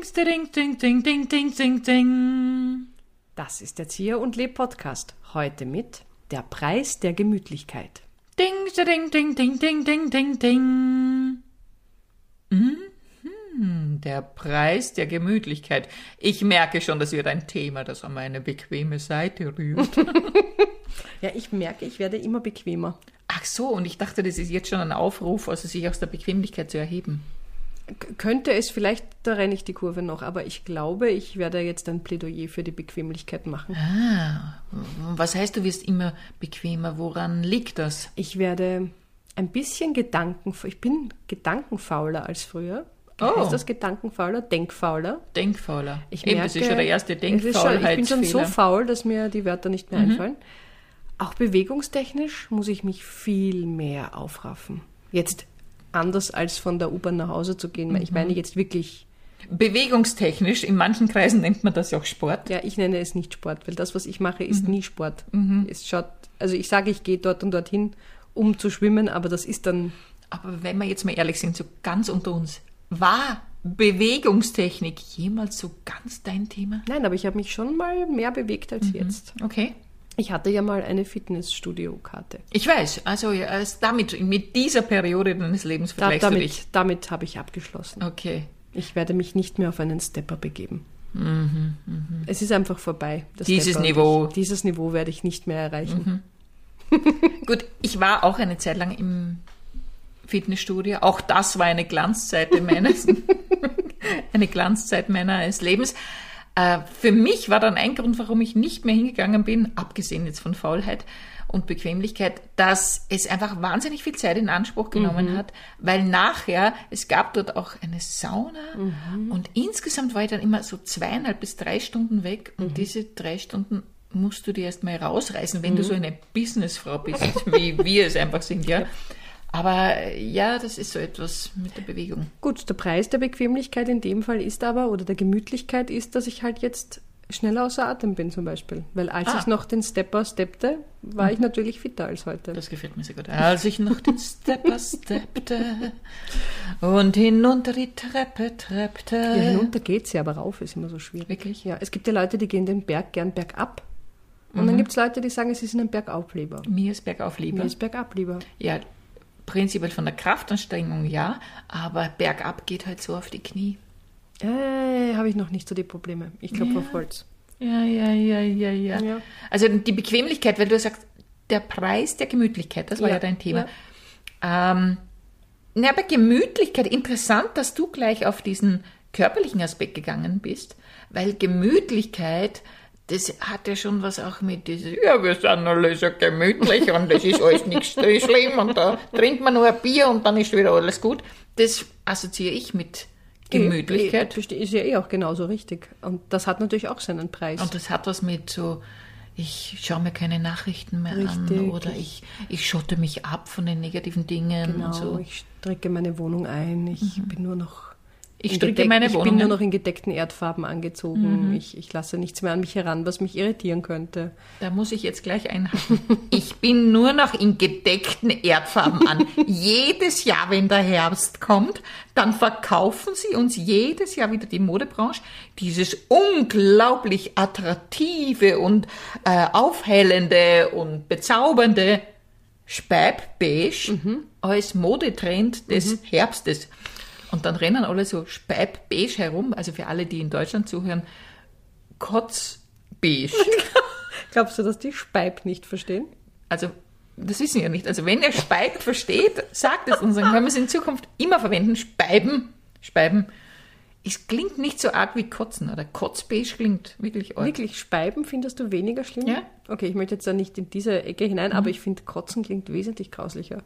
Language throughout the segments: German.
ding, ding, ding, ding, ding, ding, ding. Das ist der Zier und Leb Podcast. Heute mit Der Preis der Gemütlichkeit. Ding, ding, ding, ding, ding, ding, ding, ding. Mhm, der Preis der Gemütlichkeit. Ich merke schon, das wird ein Thema, das an meine bequeme Seite rührt. Ja, ich merke, ich werde immer bequemer. Ach so, und ich dachte, das ist jetzt schon ein Aufruf, also sich aus der Bequemlichkeit zu erheben. Könnte es vielleicht, da renne ich die Kurve noch, aber ich glaube, ich werde jetzt ein Plädoyer für die Bequemlichkeit machen. Ah, was heißt, du wirst immer bequemer? Woran liegt das? Ich werde ein bisschen Gedanken, ich bin gedankenfauler als früher. Oh. Ist das gedankenfauler? Denkfauler? Denkfauler. Ich Eben, merke, das ist schon der erste schon, Ich bin schon so faul, dass mir die Wörter nicht mehr einfallen. Auch bewegungstechnisch muss ich mich viel mehr aufraffen. Jetzt anders als von der U-Bahn nach Hause zu gehen. Ich meine jetzt wirklich, Bewegungstechnisch, in manchen Kreisen nennt man das ja auch Sport. ja, ich nenne es nicht Sport, weil das, was ich mache, ist nie Sport. Es schaut, also ich sage, ich gehe dort und dorthin, um zu schwimmen, aber das ist dann, Aber wenn wir jetzt mal ehrlich sind, so ganz unter uns, war Bewegungstechnik jemals so ganz dein Thema? nein, aber ich habe mich schon mal mehr bewegt als jetzt. Okay. Ich hatte ja mal eine Fitnessstudio-Karte. Ich weiß, also ja, damit, mit dieser Periode deines Lebens Da, vergleichst du dich. damit damit habe ich abgeschlossen. Okay. Ich werde mich nicht mehr auf einen Stepper begeben. Es ist einfach vorbei. Mhm, Dieses Stepper Niveau. Ich, dieses Niveau werde ich nicht mehr erreichen. Gut, ich war auch eine Zeit lang im Fitnessstudio. Auch das war eine Glanzzeit meines, eine Glanzzeit meines Lebens. Äh, für mich war dann ein Grund, warum ich nicht mehr hingegangen bin, abgesehen jetzt von Faulheit und Bequemlichkeit, dass es einfach wahnsinnig viel Zeit in Anspruch genommen hat, weil nachher, es gab dort auch eine Sauna und insgesamt war ich dann immer so zweieinhalb bis drei Stunden weg und diese drei Stunden musst du dir erstmal rausreißen, wenn du so eine Businessfrau bist, wie wir es einfach sind, ja. Aber äh, ja, das ist so etwas mit der Bewegung. Gut, der Preis der Bequemlichkeit in dem Fall ist aber, oder der Gemütlichkeit ist, dass ich halt jetzt schneller außer Atem bin zum Beispiel. Weil als Ah. ich noch den Stepper steppte, war ich natürlich fitter als heute. Das gefällt mir sehr gut. Als ich noch den Stepper steppte und hinunter die Treppe treppte. ja, hinunter geht's ja, aber rauf ist immer so schwierig. Wirklich? Ja, es gibt ja Leute, die gehen den Berg gern bergab. Und Mhm. dann gibt's Leute, die sagen, es ist ihnen bergauf lieber. Mir ist bergauf lieber. Mir ist bergab lieber. Ja, prinzipiell von der Kraftanstrengung ja, aber bergab geht halt so auf die Knie. Äh, habe ich noch nicht so die Probleme. Ich glaube auf Holz. Ja, ja, ja, ja, ja, Ja. Also die Bequemlichkeit, weil du sagst, der Preis der Gemütlichkeit, das war ja, Ja, dein Thema. Ähm, na, aber Gemütlichkeit, interessant, dass du gleich auf diesen körperlichen Aspekt gegangen bist, weil Gemütlichkeit, das hat ja schon was auch mit dieses, ja, wir sind alle so gemütlich und das ist alles nichts schlimm und da trinkt man nur ein Bier und dann ist wieder alles gut. Das assoziiere ich mit Gemütlichkeit. Eh, Ist ja eh auch genauso richtig. Und das hat natürlich auch seinen Preis. Und das hat was mit so, ich schaue mir keine Nachrichten mehr Richtig. an oder ich, ich schotte mich ab von den negativen Dingen genau, und so. ich strecke meine Wohnung ein. Ich bin nur noch. Ich stricke meine ich Wohnung bin nur noch in gedeckten Erdfarben angezogen. Ich, ich lasse nichts mehr an mich heran, was mich irritieren könnte. Da muss ich jetzt gleich einhaken. Ich bin nur noch in gedeckten Erdfarben an. jedes Jahr, wenn der Herbst kommt, dann verkaufen sie uns jedes Jahr wieder die Modebranche dieses unglaublich attraktive und äh, aufhellende und bezaubernde Speib-Beige als Modetrend des Herbstes. Und dann rennen alle so Speib-Beige herum, also für alle, die in Deutschland zuhören, Kotz-Beige. Glaubst du, dass die Speib nicht verstehen? Also, das wissen wir ja nicht. Also, wenn ihr Speib versteht, sagt es uns, dann können wir es in Zukunft immer verwenden. Speiben, Speiben. Es klingt nicht so arg wie Kotzen, oder Kotzbeige klingt wirklich arg. Wirklich, Speiben findest du weniger schlimm? Ja. Okay, ich möchte jetzt da nicht in diese Ecke hinein, aber ich finde, Kotzen klingt wesentlich grauslicher.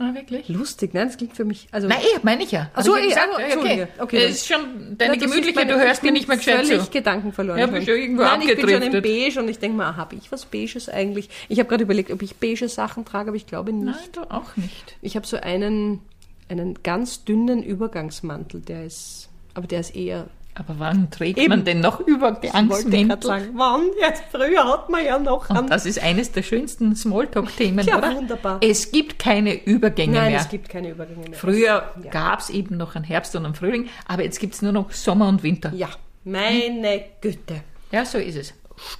Ah, wirklich? Lustig, nein, das klingt für mich. Also, Nein, meine ich ja. Ach so, Hab ich ja also, Entschuldige. Okay, das dann- ist schon, deine Gemütlichkeit, meine- du hörst ich mir nicht mehr gescheit völlig zu. Gedanken verloren. Ja, bist du irgendwo Nein, ich bin schon im abgedriftet. Beige und ich denke mal, habe ich was Beiges eigentlich? Ich habe gerade überlegt, ob ich beige Sachen trage, aber ich glaube nicht. Nein, du auch nicht. Ich habe so einen, einen ganz dünnen Übergangsmantel, der ist, aber der ist eher Aber wann trägt Eben. man denn noch Übergangsmäntel? sagen, wann? Jetzt früher hat man ja noch Und das ist eines der schönsten Smalltalk-Themen, Ja, oder? wunderbar. Es gibt keine Übergänge Nein, mehr. es gibt keine Übergänge mehr. Früher Ja. gab es eben noch einen Herbst und einen Frühling, aber jetzt gibt es nur noch Sommer und Winter. Ja, meine Güte. Ja, so ist es.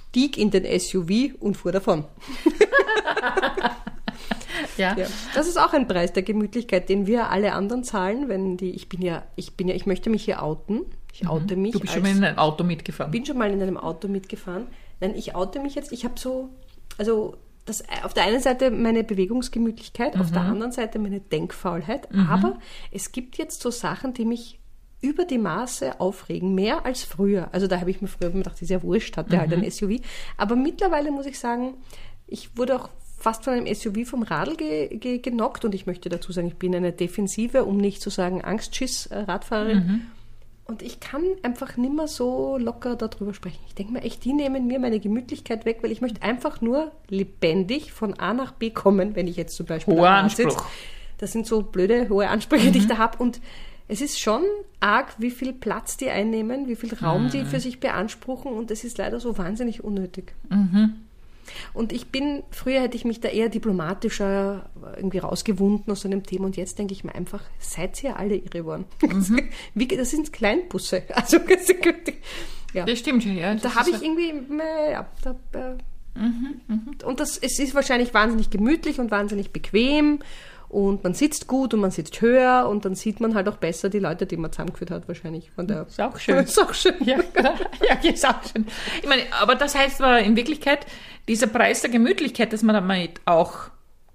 Stieg in den SUV und fuhr davon. Ja. Ja. Das ist auch ein Preis der Gemütlichkeit, den wir alle anderen zahlen, wenn die, ich bin ja, ich bin ja, ich möchte mich hier outen. Ich oute mich. Mhm. Du bist als, schon mal in ein Auto mitgefahren. bin schon mal in einem Auto mitgefahren. Nein, ich oute mich jetzt. Ich habe so, also das, auf der einen Seite meine Bewegungsgemütlichkeit, auf der Mhm. anderen Seite meine Denkfaulheit. Aber es gibt jetzt so Sachen, die mich über die Maße aufregen, mehr als früher. Also da habe ich mir früher immer gedacht, das ist ja wurscht, hat der halt Mhm. ein SUV. Aber mittlerweile muss ich sagen, ich wurde auch fast von einem SUV vom Radl ge ge genockt und ich möchte dazu sagen, ich bin eine defensive, um nicht zu sagen Angstschiss-Radfahrerin. Mhm. Und ich kann einfach nimmer so locker darüber sprechen. Ich denke mir echt, die nehmen mir meine Gemütlichkeit weg, weil ich möchte einfach nur lebendig von A nach B kommen, wenn ich jetzt zum Beispiel Hoher sitz. Anspruch. Das sind so blöde, hohe Ansprüche, Mhm. die ich da habe. Und es ist schon arg, wie viel Platz die einnehmen, wie viel Raum Mhm. die für sich beanspruchen. Und es ist leider so wahnsinnig unnötig. Mhm. Und ich bin, früher hätte ich mich da eher diplomatischer irgendwie rausgewunden aus so einem Thema. Und jetzt denke ich mir einfach, seid ihr alle irre geworden. Mhm. Das sind Kleinbusse. Also, ja. Das stimmt schon, ja. Da habe ich irgendwie, ja, da, äh, Mhm, und das, es ist wahrscheinlich wahnsinnig gemütlich und wahnsinnig bequem und man sitzt gut und man sitzt höher und dann sieht man halt auch besser die Leute, die man zusammengeführt hat, wahrscheinlich. Von der, Ist auch schön. ist auch schön. Ja, ja, ist auch schön. Ich meine, aber das heißt aber in Wirklichkeit, dieser Preis der Gemütlichkeit, dass man damit auch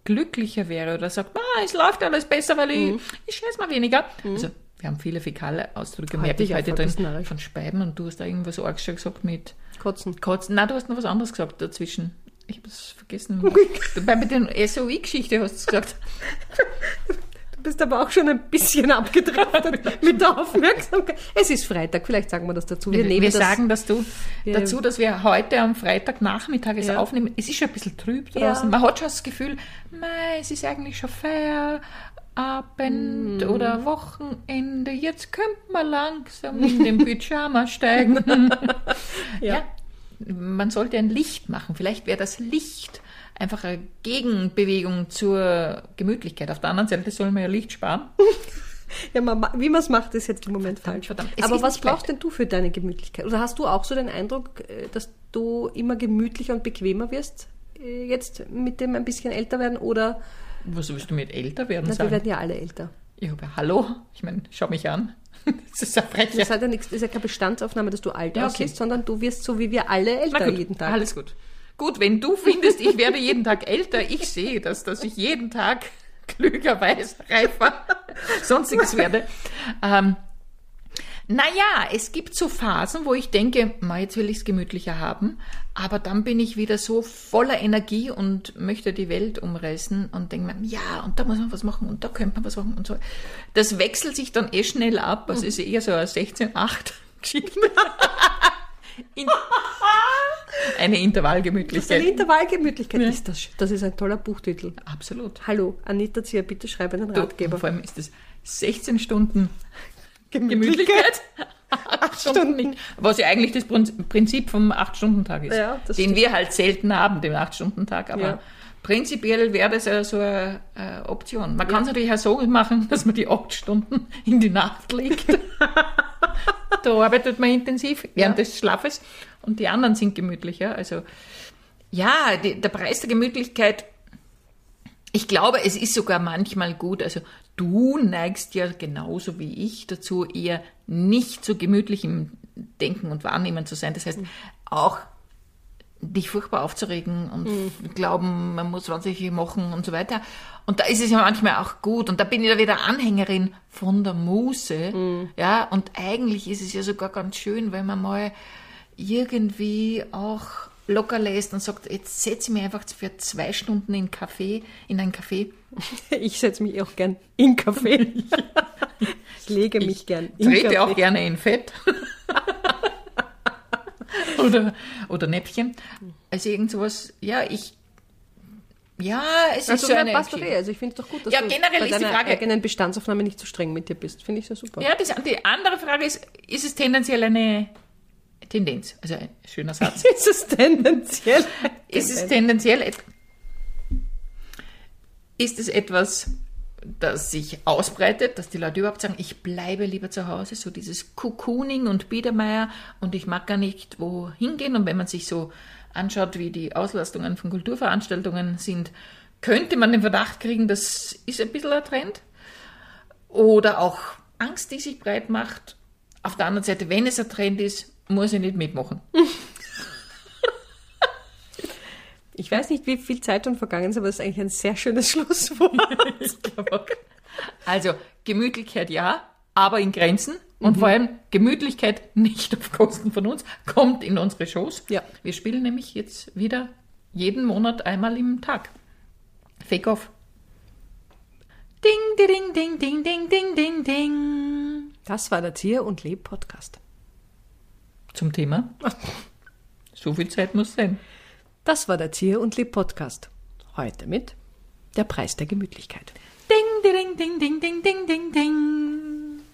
glücklicher wäre oder sagt, ah, es läuft alles besser, weil ich, Mhm. ich scheiß mal weniger. Also, wir haben viele fäkale Ausdrücke, Heute merke ich heute drin, von Speiben und du hast da irgendwas arg gesagt mit Kotzen. Kotzen. Nein, du hast noch was anderes gesagt dazwischen. Ich habe es vergessen. Bei der SOI-Geschichte hast du es gesagt. Bist aber auch schon ein bisschen abgedriftet mit der Aufmerksamkeit. Es ist Freitag, vielleicht sagen wir das dazu. Wir, Wir, wir das, sagen das du, Wir- dazu, dass wir heute am Freitagnachmittag es Ja. aufnehmen. Es ist schon ein bisschen trüb Ja. draußen. Man hat schon das Gefühl, mei, es ist eigentlich schon Feierabend Mm. oder Wochenende. Jetzt könnte man langsam in den Pyjama steigen. ja. man sollte ein Licht machen. Vielleicht wäre das Licht einfach eine Gegenbewegung zur Gemütlichkeit. Auf der anderen Seite soll man ja Licht sparen. Ja, man, ma- wie man es macht, ist jetzt im Moment falsch. verdammt. Aber was brauchst denn du für deine Gemütlichkeit? Oder hast du auch so den Eindruck, äh, dass du immer gemütlicher und bequemer wirst, äh, jetzt mit dem ein bisschen älter werden? Oder, Was willst du mit älter werden na, wir sagen? werden ja alle älter. Ja, aber hallo, ich meine, schau mich an. Das ist ja frech. Das, hat ja nichts, das ist ja keine Bestandsaufnahme, dass du alt Ja, okay. aussiehst, sondern du wirst so wie wir alle älter jeden Tag. Alles gut. Gut, wenn du findest, ich werde jeden Tag älter, ich sehe das, dass ich jeden Tag klüger, weiß, reifer, sonstiges werde. Ähm, naja, es gibt so Phasen, wo ich denke, ma, jetzt will ich es gemütlicher haben, aber dann bin ich wieder so voller Energie und möchte die Welt umreißen und denke mir, ja, und da muss man was machen und da könnte man was machen und so. Das wechselt sich dann eh schnell ab, also ist eher so eine 16-8-Geschichte. In, eine Eine Intervallgemütlichkeit. Intervallgemütlichkeit Ja. ist das. Das ist ein toller Buchtitel. Absolut. Hallo, Anita Zier, bitte schreib einen Du, Ratgeber. vor allem ist das 16 Stunden Gemütlichkeit. Acht Stunden. Was ja eigentlich das Prin- Prinzip vom 8-Stunden-Tag ist. Ja, das den stimmt. wir halt selten haben, den 8-Stunden-Tag. Aber Ja. prinzipiell wäre das ja so eine, äh, Option. Man kann es natürlich auch so machen, dass man die 8 Stunden in die Nacht legt. da arbeitet man intensiv während Ja. des Schlafes und die anderen sind gemütlicher. Also ja, die, der Preis der Gemütlichkeit ich glaube, es ist sogar manchmal gut. Also du neigst ja genauso wie ich dazu, eher nicht so gemütlich im Denken und Wahrnehmen zu sein. Das heißt, auch dich furchtbar aufzuregen und glauben, man muss wahnsinnig viel machen und so weiter. Und da ist es ja manchmal auch gut. Und da bin ich da wieder Anhängerin von der Muße. Ja, und eigentlich ist es ja sogar ganz schön, wenn man mal irgendwie auch locker lässt und sagt, jetzt setze ich mich einfach für zwei Stunden in, Café, in ein Café. Ich setze mich auch gern in Kaffee. ich lege mich gern in Trete Kaffee. auch gerne in Fett. oder, oder Näpfchen. Also irgend sowas, ja, ich, Ja, es Also ist so na, eine passt doch eh. Also ich finde es doch gut, dass Ja, du generell bei ist die deiner Frage- eigenen Bestandsaufnahme nicht so streng mit dir bist. Finde ich sehr super. Ja, das, die andere Frage ist, ist es tendenziell eine Tendenz? Also ein schöner Satz. Ist es tendenziell? ist es tendenziell, ist es etwas, das sich ausbreitet, dass die Leute überhaupt sagen, ich bleibe lieber zu Hause, so dieses Cocooning und Biedermeier und ich mag gar nicht wohin gehen. Und wenn man sich so anschaut, wie die Auslastungen von Kulturveranstaltungen sind, könnte man den Verdacht kriegen, das ist ein bisschen ein Trend. Oder auch Angst, die sich breit macht. Auf der anderen Seite, wenn es ein Trend ist, muss ich nicht mitmachen. Ich weiß nicht, wie viel Zeit schon vergangen ist, aber das ist eigentlich ein sehr schönes Schlusswort. Also Gemütlichkeit ja, aber in Grenzen. Und vor allem Gemütlichkeit nicht auf Kosten von uns. Kommt in unsere Shows. Ja. Wir spielen nämlich jetzt wieder jeden Monat einmal im Tag. Fake off. Ding, ding, ding, ding, ding, ding, ding, ding. Das war der Tier- und Leb-Podcast. Zum Thema. So viel Zeit muss sein. Das war der Tier- und Leb-Podcast. Heute mit der Preis der Gemütlichkeit. Ding, ding, ding, ding, ding, ding, ding, ding.